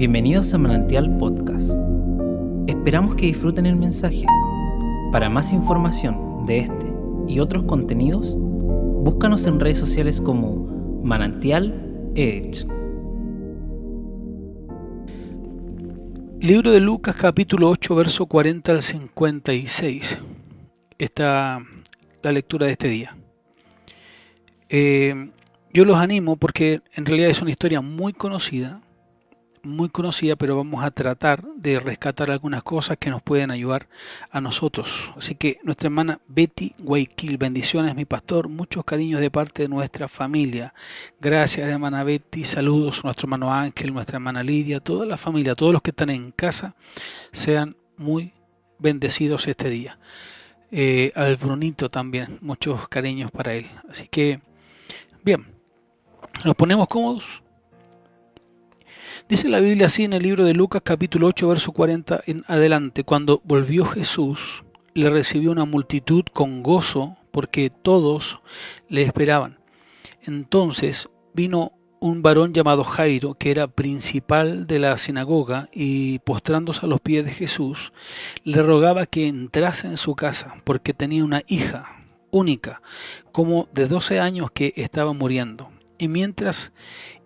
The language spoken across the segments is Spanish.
Bienvenidos a Manantial Podcast. Esperamos que disfruten el mensaje. Para más información de este y otros contenidos, búscanos en redes sociales como Manantial Edge. Libro de Lucas capítulo 8 verso 40 al 56. Está la lectura de este día. Eh, yo los animo porque en realidad es una historia muy conocida, muy conocida, pero vamos a tratar de rescatar algunas cosas que nos pueden ayudar a nosotros. Así que nuestra hermana Betty Guayquil, bendiciones mi pastor, muchos cariños de parte de nuestra familia. Gracias hermana Betty, saludos a nuestro hermano Ángel, nuestra hermana Lidia, toda la familia, todos los que están en casa, sean muy bendecidos este día. Eh, al Brunito también, muchos cariños para él. Así que, bien, nos ponemos cómodos. Dice la Biblia así en el libro de Lucas capítulo 8 verso 40 en adelante, cuando volvió Jesús, le recibió una multitud con gozo porque todos le esperaban. Entonces vino un varón llamado Jairo, que era principal de la sinagoga, y postrándose a los pies de Jesús, le rogaba que entrase en su casa, porque tenía una hija única, como de 12 años que estaba muriendo. Y mientras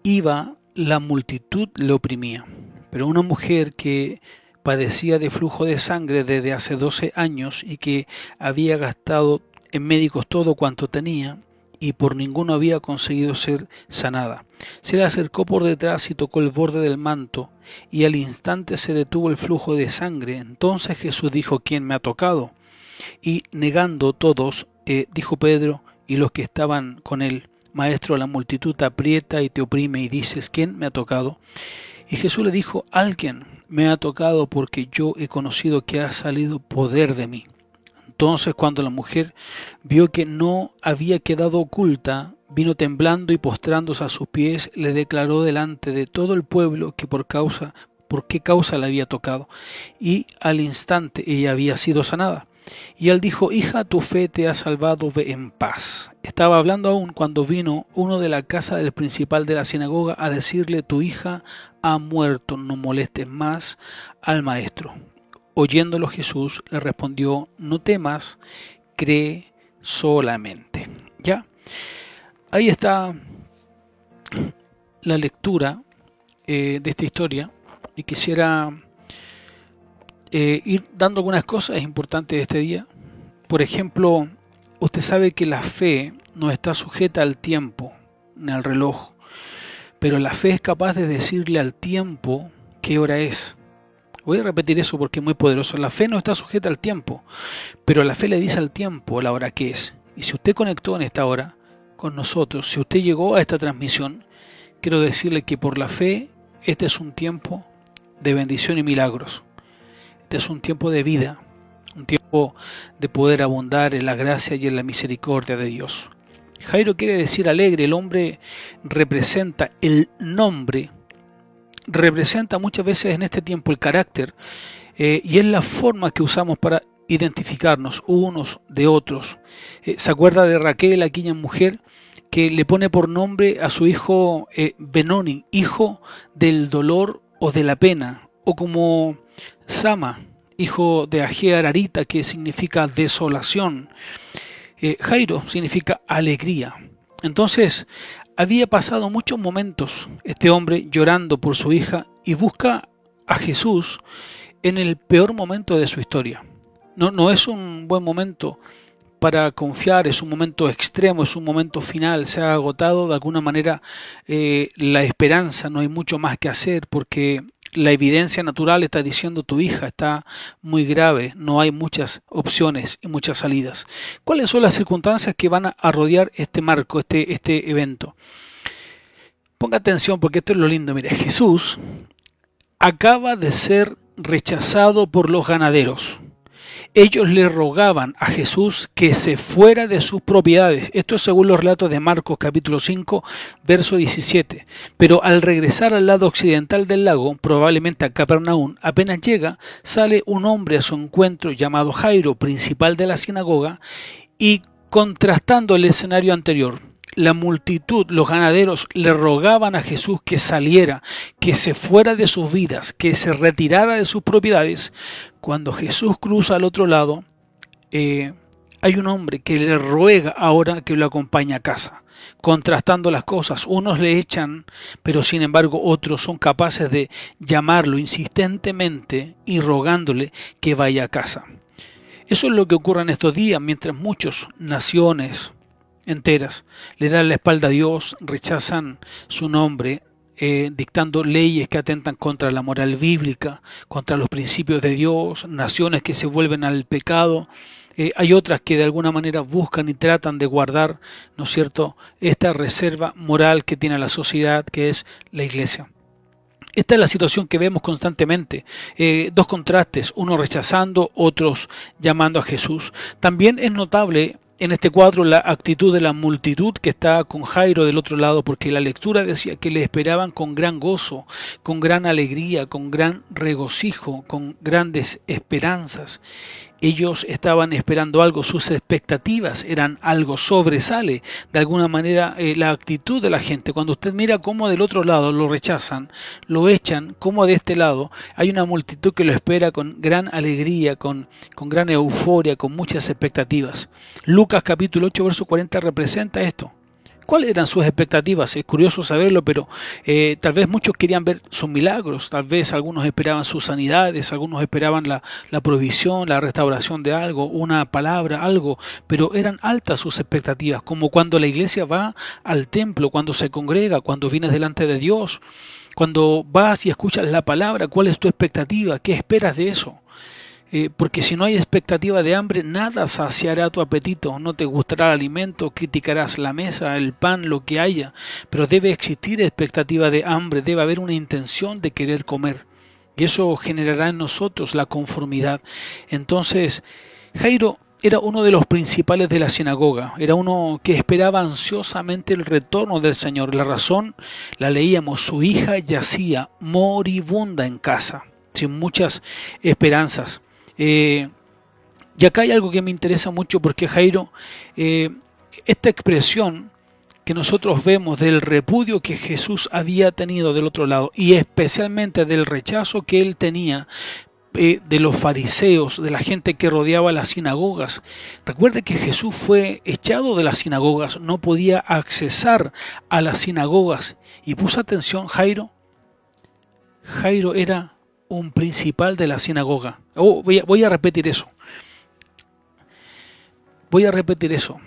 iba la multitud le oprimía. Pero una mujer que padecía de flujo de sangre desde hace 12 años y que había gastado en médicos todo cuanto tenía y por ninguno había conseguido ser sanada. Se le acercó por detrás y tocó el borde del manto y al instante se detuvo el flujo de sangre. Entonces Jesús dijo, ¿quién me ha tocado? Y negando todos, eh, dijo Pedro y los que estaban con él, Maestro, la multitud te aprieta y te oprime y dices, ¿quién me ha tocado? Y Jesús le dijo, alguien me ha tocado porque yo he conocido que ha salido poder de mí. Entonces cuando la mujer vio que no había quedado oculta, vino temblando y postrándose a sus pies, le declaró delante de todo el pueblo que por causa por qué causa le había tocado, y al instante ella había sido sanada. Y él dijo, hija, tu fe te ha salvado, ve en paz. Estaba hablando aún cuando vino uno de la casa del principal de la sinagoga a decirle, tu hija ha muerto, no molestes más al maestro. Oyéndolo Jesús le respondió, no temas, cree solamente. ¿Ya? Ahí está la lectura eh, de esta historia y quisiera eh, ir dando algunas cosas importantes de este día. Por ejemplo, usted sabe que la fe no está sujeta al tiempo ni al reloj, pero la fe es capaz de decirle al tiempo qué hora es. Voy a repetir eso porque es muy poderoso. La fe no está sujeta al tiempo, pero la fe le dice al tiempo la hora que es. Y si usted conectó en esta hora con nosotros, si usted llegó a esta transmisión, quiero decirle que por la fe este es un tiempo de bendición y milagros. Es un tiempo de vida, un tiempo de poder abundar en la gracia y en la misericordia de Dios. Jairo quiere decir alegre, el hombre representa el nombre, representa muchas veces en este tiempo el carácter eh, y es la forma que usamos para identificarnos unos de otros. Eh, ¿Se acuerda de Raquel, aquella mujer que le pone por nombre a su hijo eh, Benoni, hijo del dolor o de la pena? O como Sama, hijo de Agea Ararita, que significa desolación. Eh, Jairo significa alegría. Entonces, había pasado muchos momentos este hombre llorando por su hija y busca a Jesús en el peor momento de su historia. No, no es un buen momento para confiar, es un momento extremo, es un momento final, se ha agotado de alguna manera eh, la esperanza, no hay mucho más que hacer porque la evidencia natural está diciendo tu hija está muy grave, no hay muchas opciones y muchas salidas. ¿Cuáles son las circunstancias que van a rodear este marco, este, este evento? Ponga atención porque esto es lo lindo. Mire, Jesús acaba de ser rechazado por los ganaderos ellos le rogaban a Jesús que se fuera de sus propiedades. Esto es según los relatos de Marcos capítulo 5, verso 17. Pero al regresar al lado occidental del lago, probablemente a Capernaum, apenas llega, sale un hombre a su encuentro llamado Jairo, principal de la sinagoga, y contrastando el escenario anterior, la multitud, los ganaderos, le rogaban a Jesús que saliera, que se fuera de sus vidas, que se retirara de sus propiedades. Cuando Jesús cruza al otro lado, eh, hay un hombre que le ruega ahora que lo acompañe a casa, contrastando las cosas. Unos le echan, pero sin embargo otros son capaces de llamarlo insistentemente y rogándole que vaya a casa. Eso es lo que ocurre en estos días, mientras muchas naciones enteras le dan la espalda a Dios, rechazan su nombre, eh, dictando leyes que atentan contra la moral bíblica, contra los principios de Dios, naciones que se vuelven al pecado. Eh, hay otras que de alguna manera buscan y tratan de guardar, ¿no es cierto?, esta reserva moral que tiene la sociedad, que es la iglesia. Esta es la situación que vemos constantemente. Eh, dos contrastes, uno rechazando, otros llamando a Jesús. También es notable en este cuadro la actitud de la multitud que está con Jairo del otro lado, porque la lectura decía que le esperaban con gran gozo, con gran alegría, con gran regocijo, con grandes esperanzas. Ellos estaban esperando algo, sus expectativas eran algo, sobresale de alguna manera eh, la actitud de la gente. Cuando usted mira cómo del otro lado lo rechazan, lo echan, como de este lado hay una multitud que lo espera con gran alegría, con, con gran euforia, con muchas expectativas. Lucas capítulo 8, verso 40 representa esto. ¿Cuáles eran sus expectativas? Es curioso saberlo, pero eh, tal vez muchos querían ver sus milagros, tal vez algunos esperaban sus sanidades, algunos esperaban la, la provisión, la restauración de algo, una palabra, algo, pero eran altas sus expectativas, como cuando la iglesia va al templo, cuando se congrega, cuando vienes delante de Dios, cuando vas y escuchas la palabra, ¿cuál es tu expectativa? ¿Qué esperas de eso? Eh, porque si no hay expectativa de hambre, nada saciará tu apetito, no te gustará el alimento, criticarás la mesa, el pan, lo que haya, pero debe existir expectativa de hambre, debe haber una intención de querer comer. Y eso generará en nosotros la conformidad. Entonces, Jairo era uno de los principales de la sinagoga, era uno que esperaba ansiosamente el retorno del Señor. La razón la leíamos, su hija yacía moribunda en casa, sin muchas esperanzas. Eh, y acá hay algo que me interesa mucho porque Jairo, eh, esta expresión que nosotros vemos del repudio que Jesús había tenido del otro lado y especialmente del rechazo que él tenía eh, de los fariseos, de la gente que rodeaba las sinagogas. Recuerde que Jesús fue echado de las sinagogas, no podía accesar a las sinagogas. Y puso atención, Jairo. Jairo era un principal de la sinagoga. Oh, voy, a, voy a repetir eso. Voy a repetir eso.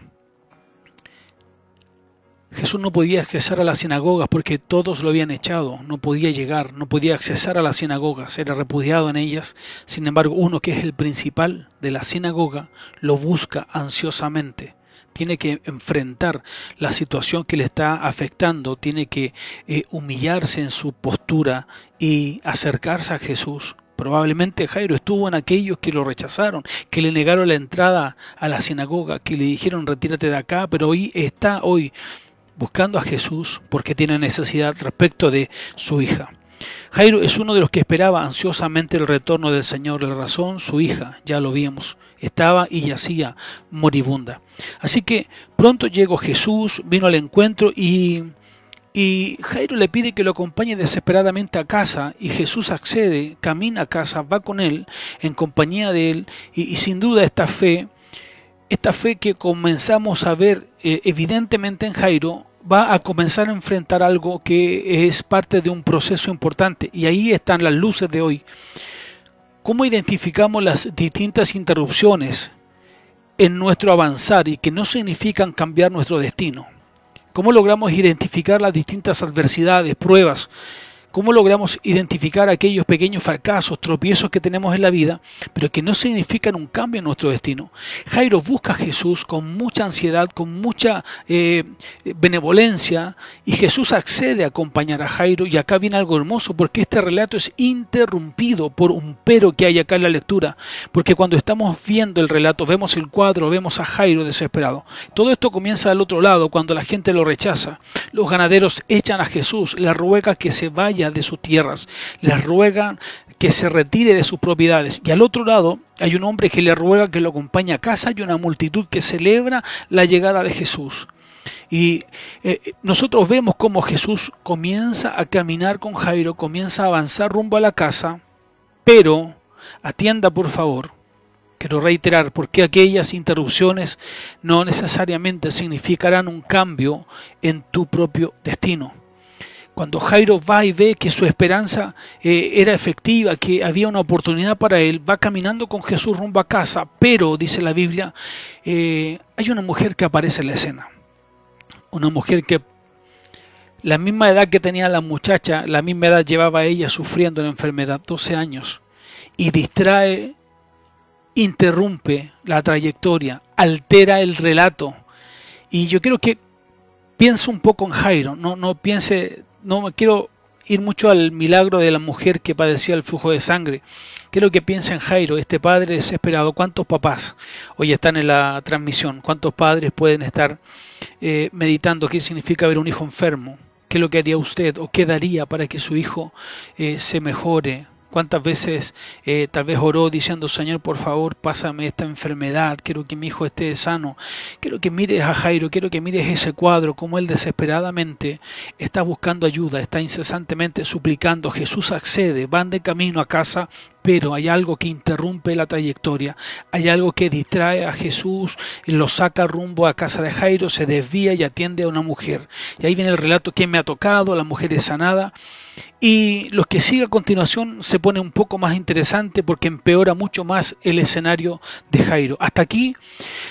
Jesús no podía accesar a las sinagogas porque todos lo habían echado, no podía llegar, no podía accesar a las sinagogas, era repudiado en ellas. Sin embargo, uno que es el principal de la sinagoga lo busca ansiosamente tiene que enfrentar la situación que le está afectando, tiene que eh, humillarse en su postura y acercarse a Jesús. Probablemente Jairo estuvo en aquellos que lo rechazaron, que le negaron la entrada a la sinagoga, que le dijeron retírate de acá, pero hoy está hoy buscando a Jesús porque tiene necesidad respecto de su hija. Jairo es uno de los que esperaba ansiosamente el retorno del Señor. La razón, su hija, ya lo vimos, estaba y yacía moribunda. Así que pronto llegó Jesús, vino al encuentro y, y Jairo le pide que lo acompañe desesperadamente a casa y Jesús accede, camina a casa, va con él, en compañía de él y, sin duda esta fe, esta fe que comenzamos a ver eh, evidentemente en Jairo, va a comenzar a enfrentar algo que es parte de un proceso importante y ahí están las luces de hoy. ¿Cómo identificamos las distintas interrupciones en nuestro avanzar y que no significan cambiar nuestro destino? ¿Cómo logramos identificar las distintas adversidades, pruebas ¿Cómo logramos identificar aquellos pequeños fracasos, tropiezos que tenemos en la vida, pero que no significan un cambio en nuestro destino? Jairo busca a Jesús con mucha ansiedad, con mucha eh, benevolencia, y Jesús accede a acompañar a Jairo, y acá viene algo hermoso, porque este relato es interrumpido por un pero que hay acá en la lectura, porque cuando estamos viendo el relato, vemos el cuadro, vemos a Jairo desesperado. Todo esto comienza al otro lado, cuando la gente lo rechaza. Los ganaderos echan a Jesús, le ruega que se vaya de sus tierras, les ruegan que se retire de sus propiedades. Y al otro lado hay un hombre que le ruega que lo acompañe a casa y una multitud que celebra la llegada de Jesús. Y eh, nosotros vemos cómo Jesús comienza a caminar con Jairo, comienza a avanzar rumbo a la casa, pero atienda por favor, quiero reiterar, porque aquellas interrupciones no necesariamente significarán un cambio en tu propio destino. Cuando Jairo va y ve que su esperanza eh, era efectiva, que había una oportunidad para él, va caminando con Jesús rumbo a casa, pero, dice la Biblia, eh, hay una mujer que aparece en la escena. Una mujer que la misma edad que tenía la muchacha, la misma edad llevaba ella sufriendo la enfermedad, 12 años, y distrae, interrumpe la trayectoria, altera el relato. Y yo quiero que piense un poco en Jairo, no, no piense no quiero ir mucho al milagro de la mujer que padecía el flujo de sangre. Quiero que piensen Jairo, este padre desesperado. ¿Cuántos papás hoy están en la transmisión? ¿Cuántos padres pueden estar eh, meditando qué significa ver un hijo enfermo? ¿Qué es lo que haría usted o qué daría para que su hijo eh, se mejore, ¿Cuántas veces eh, tal vez oró diciendo, Señor, por favor, pásame esta enfermedad, quiero que mi hijo esté sano? Quiero que mires a Jairo, quiero que mires ese cuadro, como él desesperadamente está buscando ayuda, está incesantemente suplicando. Jesús accede, van de camino a casa, pero hay algo que interrumpe la trayectoria, hay algo que distrae a Jesús, lo saca rumbo a casa de Jairo, se desvía y atiende a una mujer. Y ahí viene el relato, ¿quién me ha tocado? La mujer es sanada. Y lo que sigue a continuación se pone un poco más interesante porque empeora mucho más el escenario de Jairo. Hasta aquí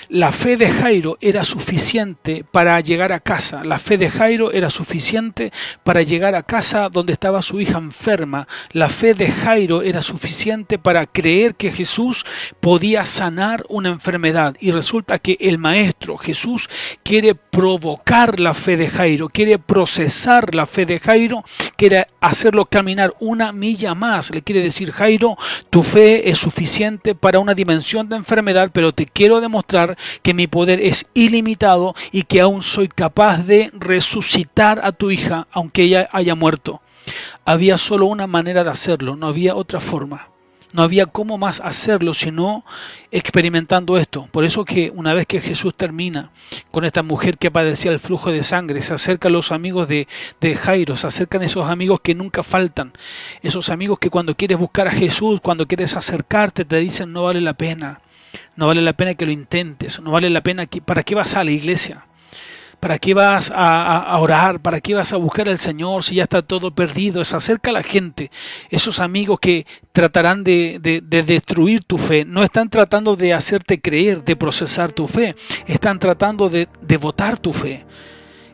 la fe de Jairo era suficiente para llegar a casa. La fe de Jairo era suficiente para llegar a casa donde estaba su hija enferma. La fe de Jairo era suficiente para creer que Jesús podía sanar una enfermedad. Y resulta que el maestro Jesús quiere provocar la fe de Jairo, quiere procesar la fe de Jairo, quiere hacerlo caminar una milla más. Le quiere decir, Jairo, tu fe es suficiente para una dimensión de enfermedad, pero te quiero demostrar que mi poder es ilimitado y que aún soy capaz de resucitar a tu hija, aunque ella haya muerto. Había solo una manera de hacerlo, no había otra forma. No había cómo más hacerlo sino experimentando esto. Por eso que una vez que Jesús termina con esta mujer que padecía el flujo de sangre, se acerca a los amigos de, de Jairo, se acercan esos amigos que nunca faltan, esos amigos que cuando quieres buscar a Jesús, cuando quieres acercarte, te dicen no vale la pena, no vale la pena que lo intentes, no vale la pena que, ¿para qué vas a la iglesia? ¿Para qué vas a, orar? ¿Para qué vas a buscar al Señor si ya está todo perdido? Se acerca a la gente, esos amigos que tratarán de, destruir tu fe. No están tratando de hacerte creer, de procesar tu fe. Están tratando de, de votar tu fe.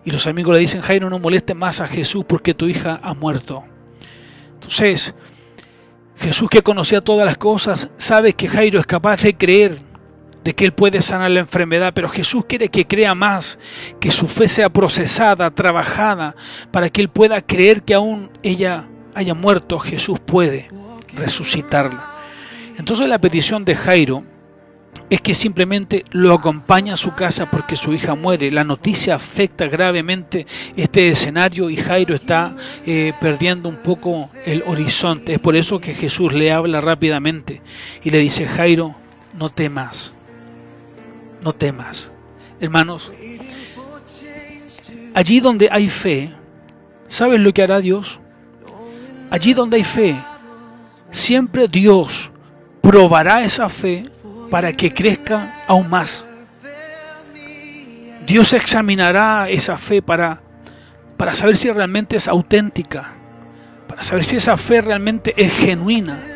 Y los amigos le dicen, Jairo, no moleste más a Jesús porque tu hija ha muerto. Entonces, Jesús que conocía todas las cosas, sabe que Jairo es capaz de creer de que Él puede sanar la enfermedad, pero Jesús quiere que crea más, que su fe sea procesada, trabajada, para que Él pueda creer que aún ella haya muerto, Jesús puede resucitarla. Entonces la petición de Jairo es que simplemente lo acompaña a su casa porque su hija muere. La noticia afecta gravemente este escenario y Jairo está eh, perdiendo un poco el horizonte. Es por eso que Jesús le habla rápidamente y le dice, Jairo, no temas, no temas. Hermanos, allí donde hay fe, ¿sabes lo que hará Dios? Allí donde hay fe, siempre Dios probará esa fe para que crezca aún más. Dios examinará esa fe para, para saber si realmente es auténtica, para saber si esa fe realmente es genuina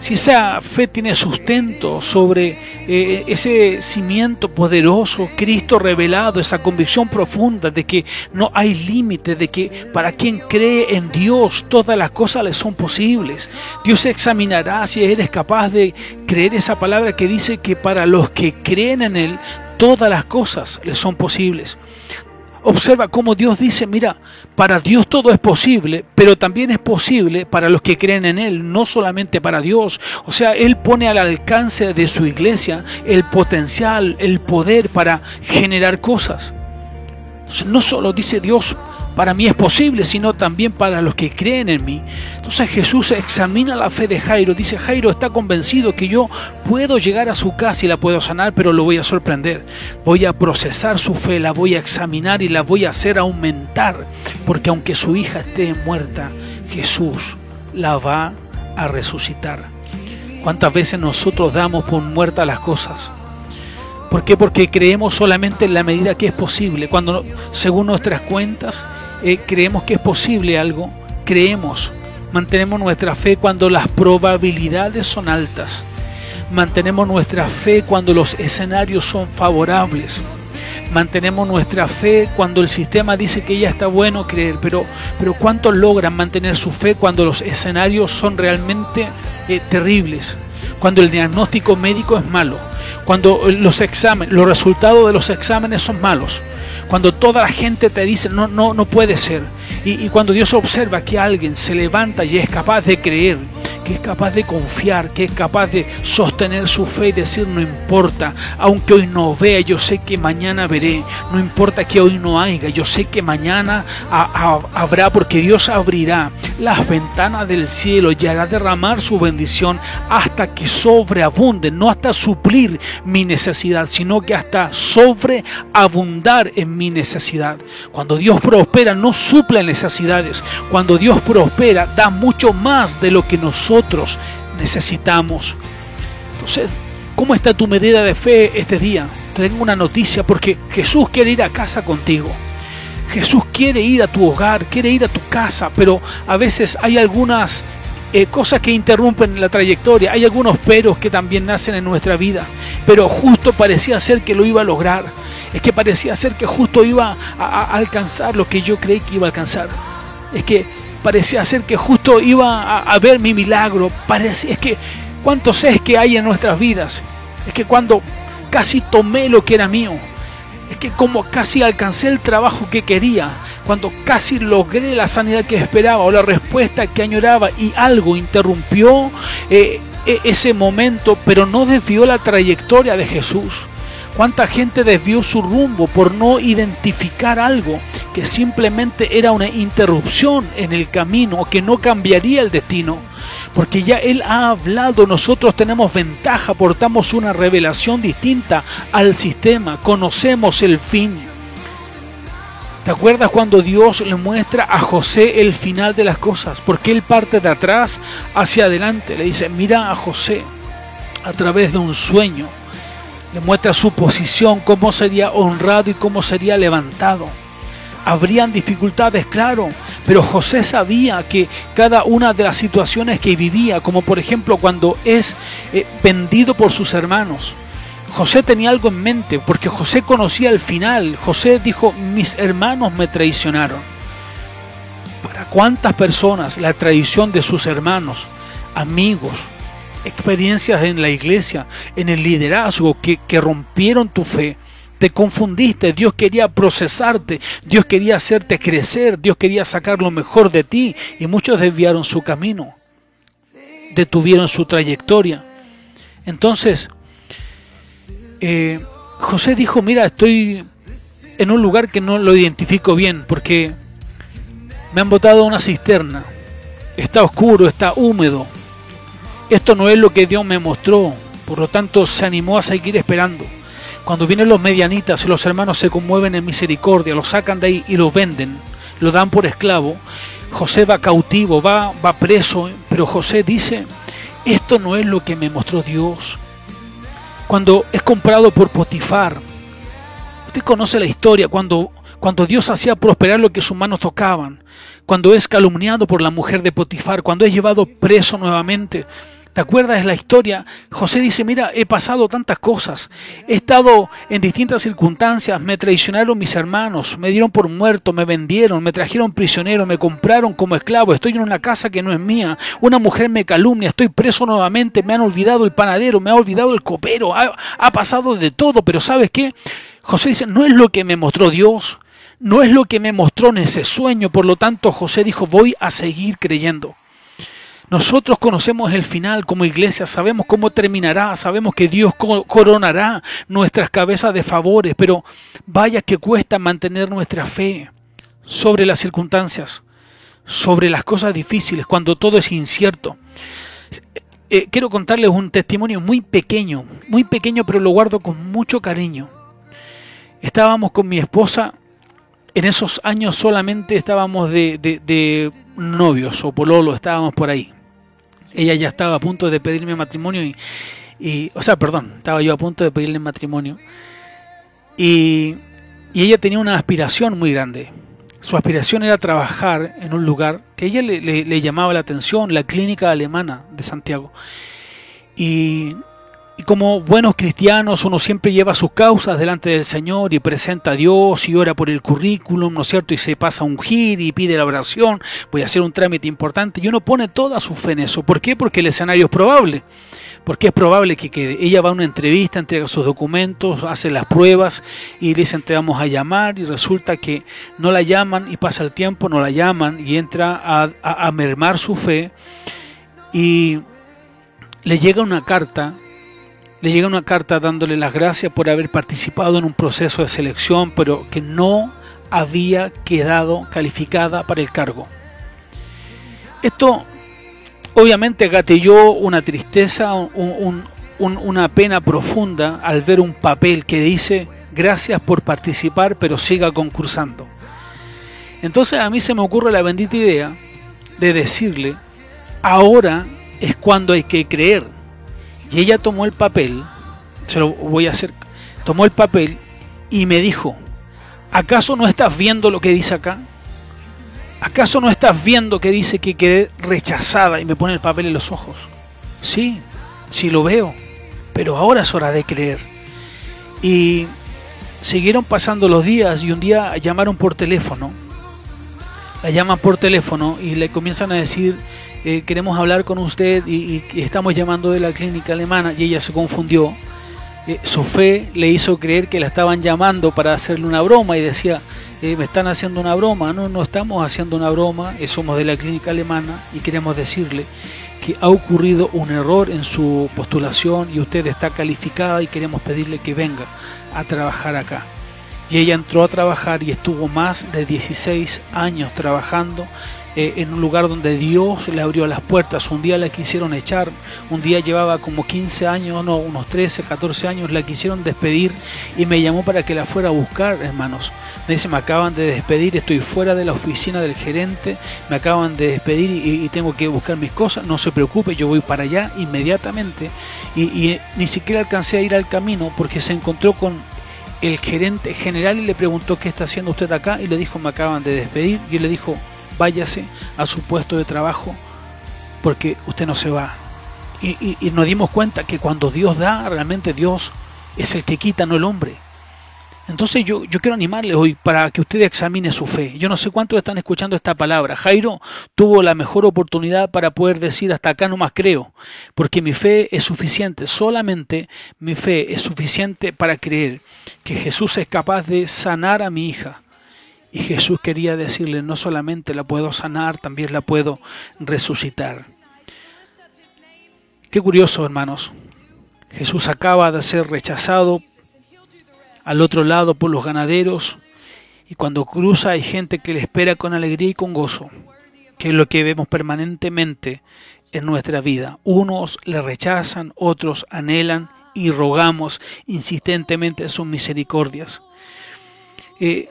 si esa fe tiene sustento sobre eh, ese cimiento poderoso, Cristo revelado, esa convicción profunda de que no hay límite, de que para quien cree en Dios todas las cosas le son posibles. Dios examinará si eres capaz de creer esa palabra que dice que para los que creen en Él todas las cosas le son posibles. Observa cómo Dios dice, mira, para Dios todo es posible, pero también es posible para los que creen en Él, no solamente para Dios. O sea, Él pone al alcance de su iglesia el potencial, el poder para generar cosas. no solo dice Dios, para mí es posible, sino también para los que creen en mí. Entonces Jesús examina la fe de Jairo. Dice, Jairo está convencido que yo puedo llegar a su casa y la puedo sanar, pero lo voy a sorprender. Voy a procesar su fe, la voy a examinar y la voy a hacer aumentar. Porque aunque su hija esté muerta, Jesús la va a resucitar. ¿Cuántas veces nosotros damos por muertas las cosas? ¿Por qué? Porque creemos solamente en la medida que es posible. Cuando según nuestras cuentas eh, creemos que es posible algo, creemos, mantenemos nuestra fe cuando las probabilidades son altas, mantenemos nuestra fe cuando los escenarios son favorables, mantenemos nuestra fe cuando el sistema dice que ya está bueno creer, pero, pero ¿cuántos logran mantener su fe cuando los escenarios son realmente eh, terribles? Cuando el diagnóstico médico es malo, cuando los exámenes, los resultados de los exámenes son malos, cuando toda la gente te dice, no, no, no puede ser. Y, y cuando Dios observa que alguien se levanta y es capaz de creer, que es capaz de confiar, que es capaz de sostener su fe y decir no importa, aunque hoy no vea, yo sé que mañana veré, no importa que hoy no haya, yo sé que mañana habrá porque Dios abrirá las ventanas del cielo y hará derramar su bendición hasta que sobreabunde, no hasta suplir mi necesidad, sino que hasta sobreabundar en mi necesidad. Cuando Dios prospera no suple necesidades, cuando Dios prospera da mucho más de lo que nosotros necesitamos. Entonces, ¿cómo está tu medida de fe este día? tengo una noticia porque Jesús quiere ir a casa contigo. Jesús quiere ir a tu hogar, quiere ir a tu casa, pero a veces hay algunas eh, cosas que interrumpen la trayectoria, hay algunos peros que también nacen en nuestra vida, pero justo parecía ser que lo iba a lograr, es que parecía ser que justo iba a, a alcanzar lo que yo creí que iba a alcanzar, es que parecía ser que justo iba a, ver mi milagro. Parecía, es que, ¿cuántos es que hay en nuestras vidas? Es que cuando casi tomé lo que era mío, es que como casi alcancé el trabajo que quería, cuando casi logré la sanidad que esperaba o la respuesta que añoraba y algo interrumpió eh, e, ese momento, pero no desvió la trayectoria de Jesús. ¿Cuánta gente desvió su rumbo por no identificar algo que simplemente era una interrupción en el camino, que no cambiaría el destino? Porque ya Él ha hablado, nosotros tenemos ventaja, portamos una revelación distinta al sistema, conocemos el fin. ¿Te acuerdas cuando Dios le muestra a José el final de las cosas? Porque Él parte de atrás hacia adelante. Le dice, mira a José a través de un sueño le muestra su posición, cómo sería honrado y cómo sería levantado. Habrían dificultades, claro, pero José sabía que cada una de las situaciones que vivía, como por ejemplo cuando es eh, vendido por sus hermanos, José tenía algo en mente, porque José conocía el final. José dijo, mis hermanos me traicionaron. ¿Para cuántas personas la traición de sus hermanos, amigos, experiencias en la iglesia, en el liderazgo que, rompieron tu fe. Te confundiste, Dios quería procesarte, Dios quería hacerte crecer, Dios quería sacar lo mejor de ti y muchos desviaron su camino, detuvieron su trayectoria. Entonces, eh, José dijo, mira, estoy en un lugar que no lo identifico bien porque me han botado una cisterna, está oscuro, está húmedo, esto no es lo que Dios me mostró, por lo tanto se animó a seguir esperando. Cuando vienen los medianitas y los hermanos se conmueven en misericordia, lo sacan de ahí y lo venden, lo dan por esclavo. José va cautivo, va, va preso, pero José dice, esto no es lo que me mostró Dios. Cuando es comprado por Potifar, usted conoce la historia, cuando, cuando Dios hacía prosperar lo que sus manos tocaban, cuando es calumniado por la mujer de Potifar, cuando es llevado preso nuevamente, ¿Te acuerdas la historia? José dice, mira, he pasado tantas cosas, he estado en distintas circunstancias, me traicionaron mis hermanos, me dieron por muerto, me vendieron, me trajeron prisionero, me compraron como esclavo, estoy en una casa que no es mía, una mujer me calumnia, estoy preso nuevamente, me han olvidado el panadero, me ha olvidado el copero, ha, ha pasado de todo, pero ¿sabes qué? José dice, no es lo que me mostró Dios, no es lo que me mostró en ese sueño, por lo tanto José dijo, voy a seguir creyendo. Nosotros conocemos el final como iglesia, sabemos cómo terminará, sabemos que Dios coronará nuestras cabezas de favores, pero vaya que cuesta mantener nuestra fe. sobre las circunstancias, sobre las cosas difíciles, cuando todo es incierto. Eh, quiero contarles un testimonio muy pequeño, muy pequeño, pero lo guardo con mucho cariño. Estábamos con mi esposa, en esos años solamente estábamos de, de novios o pololo, estábamos por ahí. Ella ya estaba a punto de pedirme matrimonio y, y, o sea, perdón, estaba yo a punto de pedirle matrimonio. Y, y ella tenía una aspiración muy grande. Su aspiración era trabajar en un lugar que a ella le, le, le llamaba la atención, la clínica alemana de Santiago. Y, y como buenos cristianos uno siempre lleva sus causas delante del Señor y presenta a Dios y ora por el currículum, ¿no es cierto? Y se pasa a ungir y pide la oración, voy a hacer un trámite importante y uno pone toda su fe en eso. ¿Por qué? Porque el escenario es probable porque es probable que, que, ella va a una entrevista, entrega sus documentos, hace las pruebas y le dicen te vamos a llamar y resulta que no la llaman y pasa el tiempo, no la llaman y entra a mermar su fe y le llega una carta, le llega una carta dándole las gracias por haber participado en un proceso de selección, pero que no había quedado calificada para el cargo. Esto obviamente gatelló una tristeza, un, un, una pena profunda al ver un papel que dice gracias por participar, pero siga concursando. Entonces a mí se me ocurre la bendita idea de decirle, ahora es cuando hay que creer. Y ella tomó el papel, se lo voy a hacer, tomó el papel y me dijo, ¿acaso no estás viendo lo que dice acá? ¿Acaso no estás viendo que dice que quedé rechazada y me pone el papel en los ojos? Sí, sí lo veo, pero ahora es hora de creer. Y siguieron pasando los días y un día llamaron por teléfono. La llaman por teléfono y le comienzan a decir, eh, queremos hablar con usted y, estamos llamando de la clínica alemana y ella se confundió. Eh, su fe le hizo creer que la estaban llamando para hacerle una broma y decía, eh, me están haciendo una broma. No, no estamos haciendo una broma, somos de la clínica alemana y queremos decirle que ha ocurrido un error en su postulación y usted está calificada y queremos pedirle que venga a trabajar acá. Y ella entró a trabajar y estuvo más de 16 años trabajando eh, en un lugar donde Dios le abrió las puertas. Un día la quisieron echar, un día llevaba como 15 años, no, unos 13, 14 años, la quisieron despedir y me llamó para que la fuera a buscar, hermanos. Me dice, me acaban de despedir, estoy fuera de la oficina del gerente, me acaban de despedir y, tengo que buscar mis cosas. No se preocupe, yo voy para allá inmediatamente. Y, y ni siquiera alcancé a ir al camino porque se encontró con el gerente general y le preguntó qué está haciendo usted acá y le dijo me acaban de despedir y él le dijo váyase a su puesto de trabajo porque usted no se va. Y, y, y, nos dimos cuenta que cuando Dios da, realmente Dios es el que quita, no el hombre. Entonces yo, yo quiero animarles hoy para que usted examine su fe. Yo no sé cuántos están escuchando esta palabra. Jairo tuvo la mejor oportunidad para poder decir hasta acá no más creo, porque mi fe es suficiente, solamente mi fe es suficiente para creer que Jesús es capaz de sanar a mi hija. Y Jesús quería decirle, no solamente la puedo sanar, también la puedo resucitar. Qué curioso, hermanos. Jesús acaba de ser rechazado al otro lado por los ganaderos y cuando cruza hay gente que le espera con alegría y con gozo, que es lo que vemos permanentemente en nuestra vida. Unos le rechazan, otros anhelan y rogamos insistentemente sus misericordias. Eh,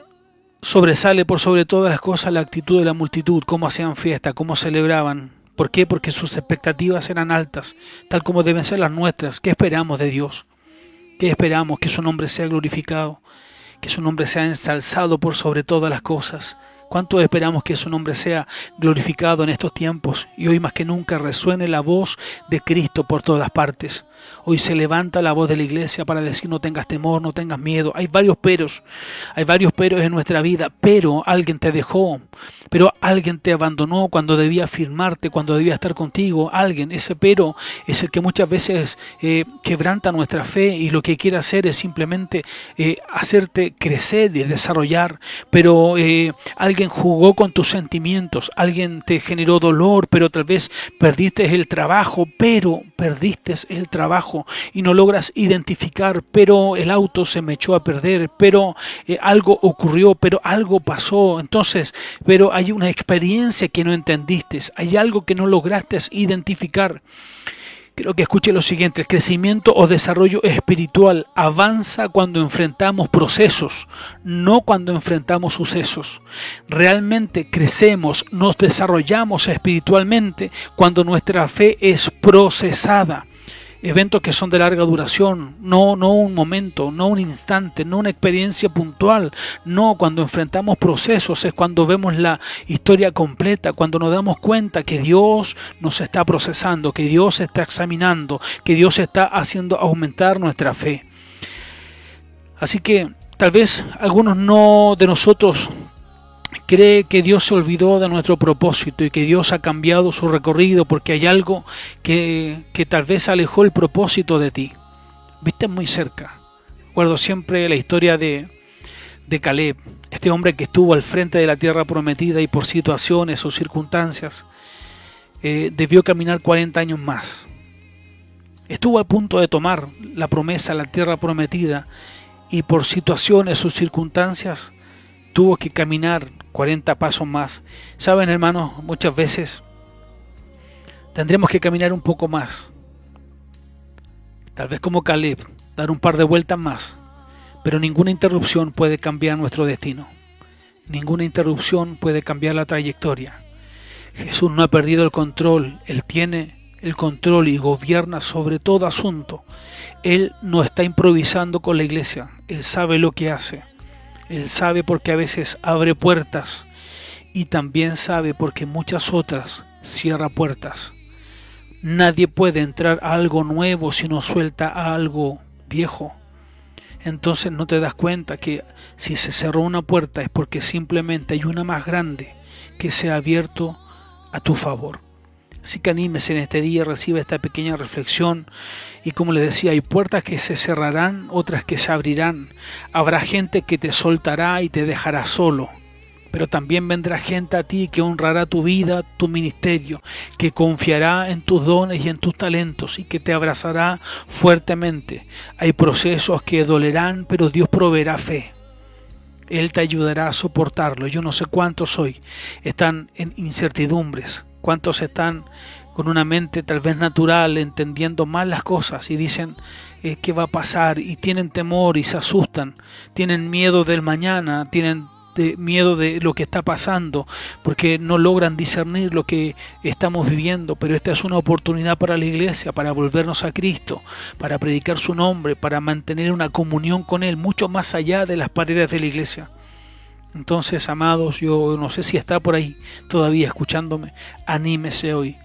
sobresale por sobre todas las cosas la actitud de la multitud, cómo hacían fiesta, cómo celebraban. ¿Por qué? Porque sus expectativas eran altas, tal como deben ser las nuestras. ¿Qué esperamos de Dios? ¿Qué esperamos? Que su nombre sea glorificado, que su nombre sea ensalzado por sobre todas las cosas. ¿Cuánto esperamos que su nombre sea glorificado en estos tiempos y hoy más que nunca resuene la voz de Cristo por todas partes? Hoy se levanta la voz de la iglesia para decir no tengas temor, no tengas miedo. Hay varios peros, hay varios peros en nuestra vida, pero alguien te dejó, pero alguien te abandonó cuando debía firmarte, cuando debía estar contigo. Alguien, ese pero es el que muchas veces eh, quebranta nuestra fe y lo que quiere hacer es simplemente eh, hacerte crecer y desarrollar. Pero eh, alguien jugó con tus sentimientos, alguien te generó dolor, pero tal vez perdiste el trabajo, pero perdiste el trabajo y no logras identificar, pero el auto se me echó a perder, pero eh, algo ocurrió, pero algo pasó. Entonces, pero hay una experiencia que no entendiste, hay algo que no lograste identificar. Creo que escuche lo siguiente, el crecimiento o desarrollo espiritual avanza cuando enfrentamos procesos, no cuando enfrentamos sucesos. Realmente crecemos, nos desarrollamos espiritualmente cuando nuestra fe es procesada eventos que son de larga duración, no, no un momento, no un instante, no una experiencia puntual, no cuando enfrentamos procesos, es cuando vemos la historia completa, cuando nos damos cuenta que Dios nos está procesando, que Dios está examinando, que Dios está haciendo aumentar nuestra fe. Así que tal vez algunos no de nosotros cree que Dios se olvidó de nuestro propósito y que Dios ha cambiado su recorrido porque hay algo que, tal vez alejó el propósito de ti. Viste muy cerca. Recuerdo siempre la historia de, de Caleb, este hombre que estuvo al frente de la tierra prometida y por situaciones o circunstancias eh, debió caminar 40 años más. Estuvo a punto de tomar la promesa, la tierra prometida, y por situaciones o circunstancias tuvo que caminar 40 pasos más. Saben, hermanos, muchas veces tendremos que caminar un poco más. Tal vez como Caleb, dar un par de vueltas más. Pero ninguna interrupción puede cambiar nuestro destino. Ninguna interrupción puede cambiar la trayectoria. Jesús no ha perdido el control, Él tiene el control y gobierna sobre todo asunto. Él no está improvisando con la iglesia, Él sabe lo que hace. Él sabe porque a veces abre puertas y también sabe porque muchas otras cierra puertas. Nadie puede entrar a algo nuevo si no suelta a algo viejo. Entonces no te das cuenta que si se cerró una puerta es porque simplemente hay una más grande que se ha abierto a tu favor. Así que anímese en este día, reciba esta pequeña reflexión. Y como les decía, hay puertas que se cerrarán, otras que se abrirán. Habrá gente que te soltará y te dejará solo. Pero también vendrá gente a ti que honrará tu vida, tu ministerio, que confiará en tus dones y en tus talentos y que te abrazará fuertemente. Hay procesos que dolerán, pero Dios proveerá fe. Él te ayudará a soportarlo. Yo no sé cuántos hoy están en incertidumbres, ¿Cuántos están con una mente tal vez natural, entendiendo mal las cosas y dicen eh, qué va a pasar y tienen temor y se asustan, tienen miedo del mañana, tienen miedo de lo que está pasando, porque no logran discernir lo que estamos viviendo, pero esta es una oportunidad para la iglesia, para volvernos a Cristo, para predicar su nombre, para mantener una comunión con Él, mucho más allá de las paredes de la iglesia. Entonces, amados, yo no sé si está por ahí todavía escuchándome, anímese hoy.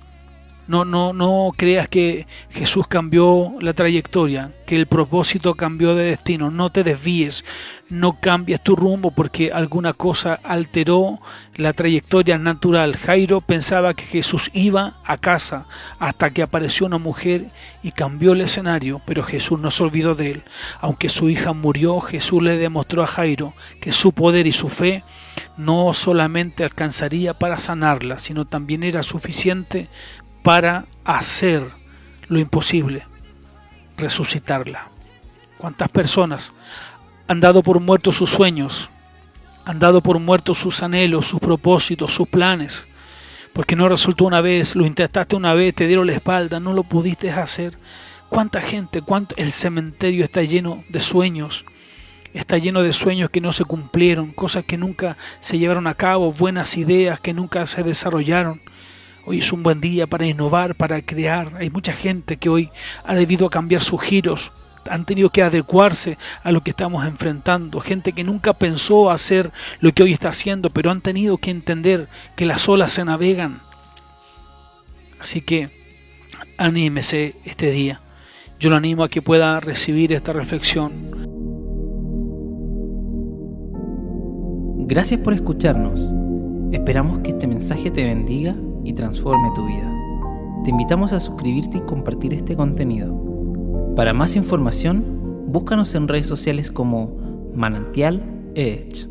No, no, no creas que Jesús cambió la trayectoria, que el propósito cambió de destino. No te desvíes, no cambies tu rumbo porque alguna cosa alteró la trayectoria natural. Jairo pensaba que Jesús iba a casa hasta que apareció una mujer y cambió el escenario, pero Jesús no se olvidó de él. Aunque su hija murió, Jesús le demostró a Jairo que su poder y su fe no solamente alcanzaría para sanarla, sino también era suficiente para hacer lo imposible, resucitarla. ¿Cuántas personas han dado por muertos sus sueños? Han dado por muertos sus anhelos, sus propósitos, sus planes. Porque no resultó una vez, lo intentaste una vez, te dieron la espalda, no lo pudiste hacer. ¿Cuánta gente, cuánto el cementerio está lleno de sueños? Está lleno de sueños que no se cumplieron, cosas que nunca se llevaron a cabo, buenas ideas que nunca se desarrollaron. Hoy es un buen día para innovar, para crear. Hay mucha gente que hoy ha debido cambiar sus giros, han tenido que adecuarse a lo que estamos enfrentando. Gente que nunca pensó hacer lo que hoy está haciendo, pero han tenido que entender que las olas se navegan. Así que anímese este día. Yo lo animo a que pueda recibir esta reflexión. Gracias por escucharnos. Esperamos que este mensaje te bendiga y transforme tu vida. Te invitamos a suscribirte y compartir este contenido. Para más información, búscanos en redes sociales como Manantial Edge.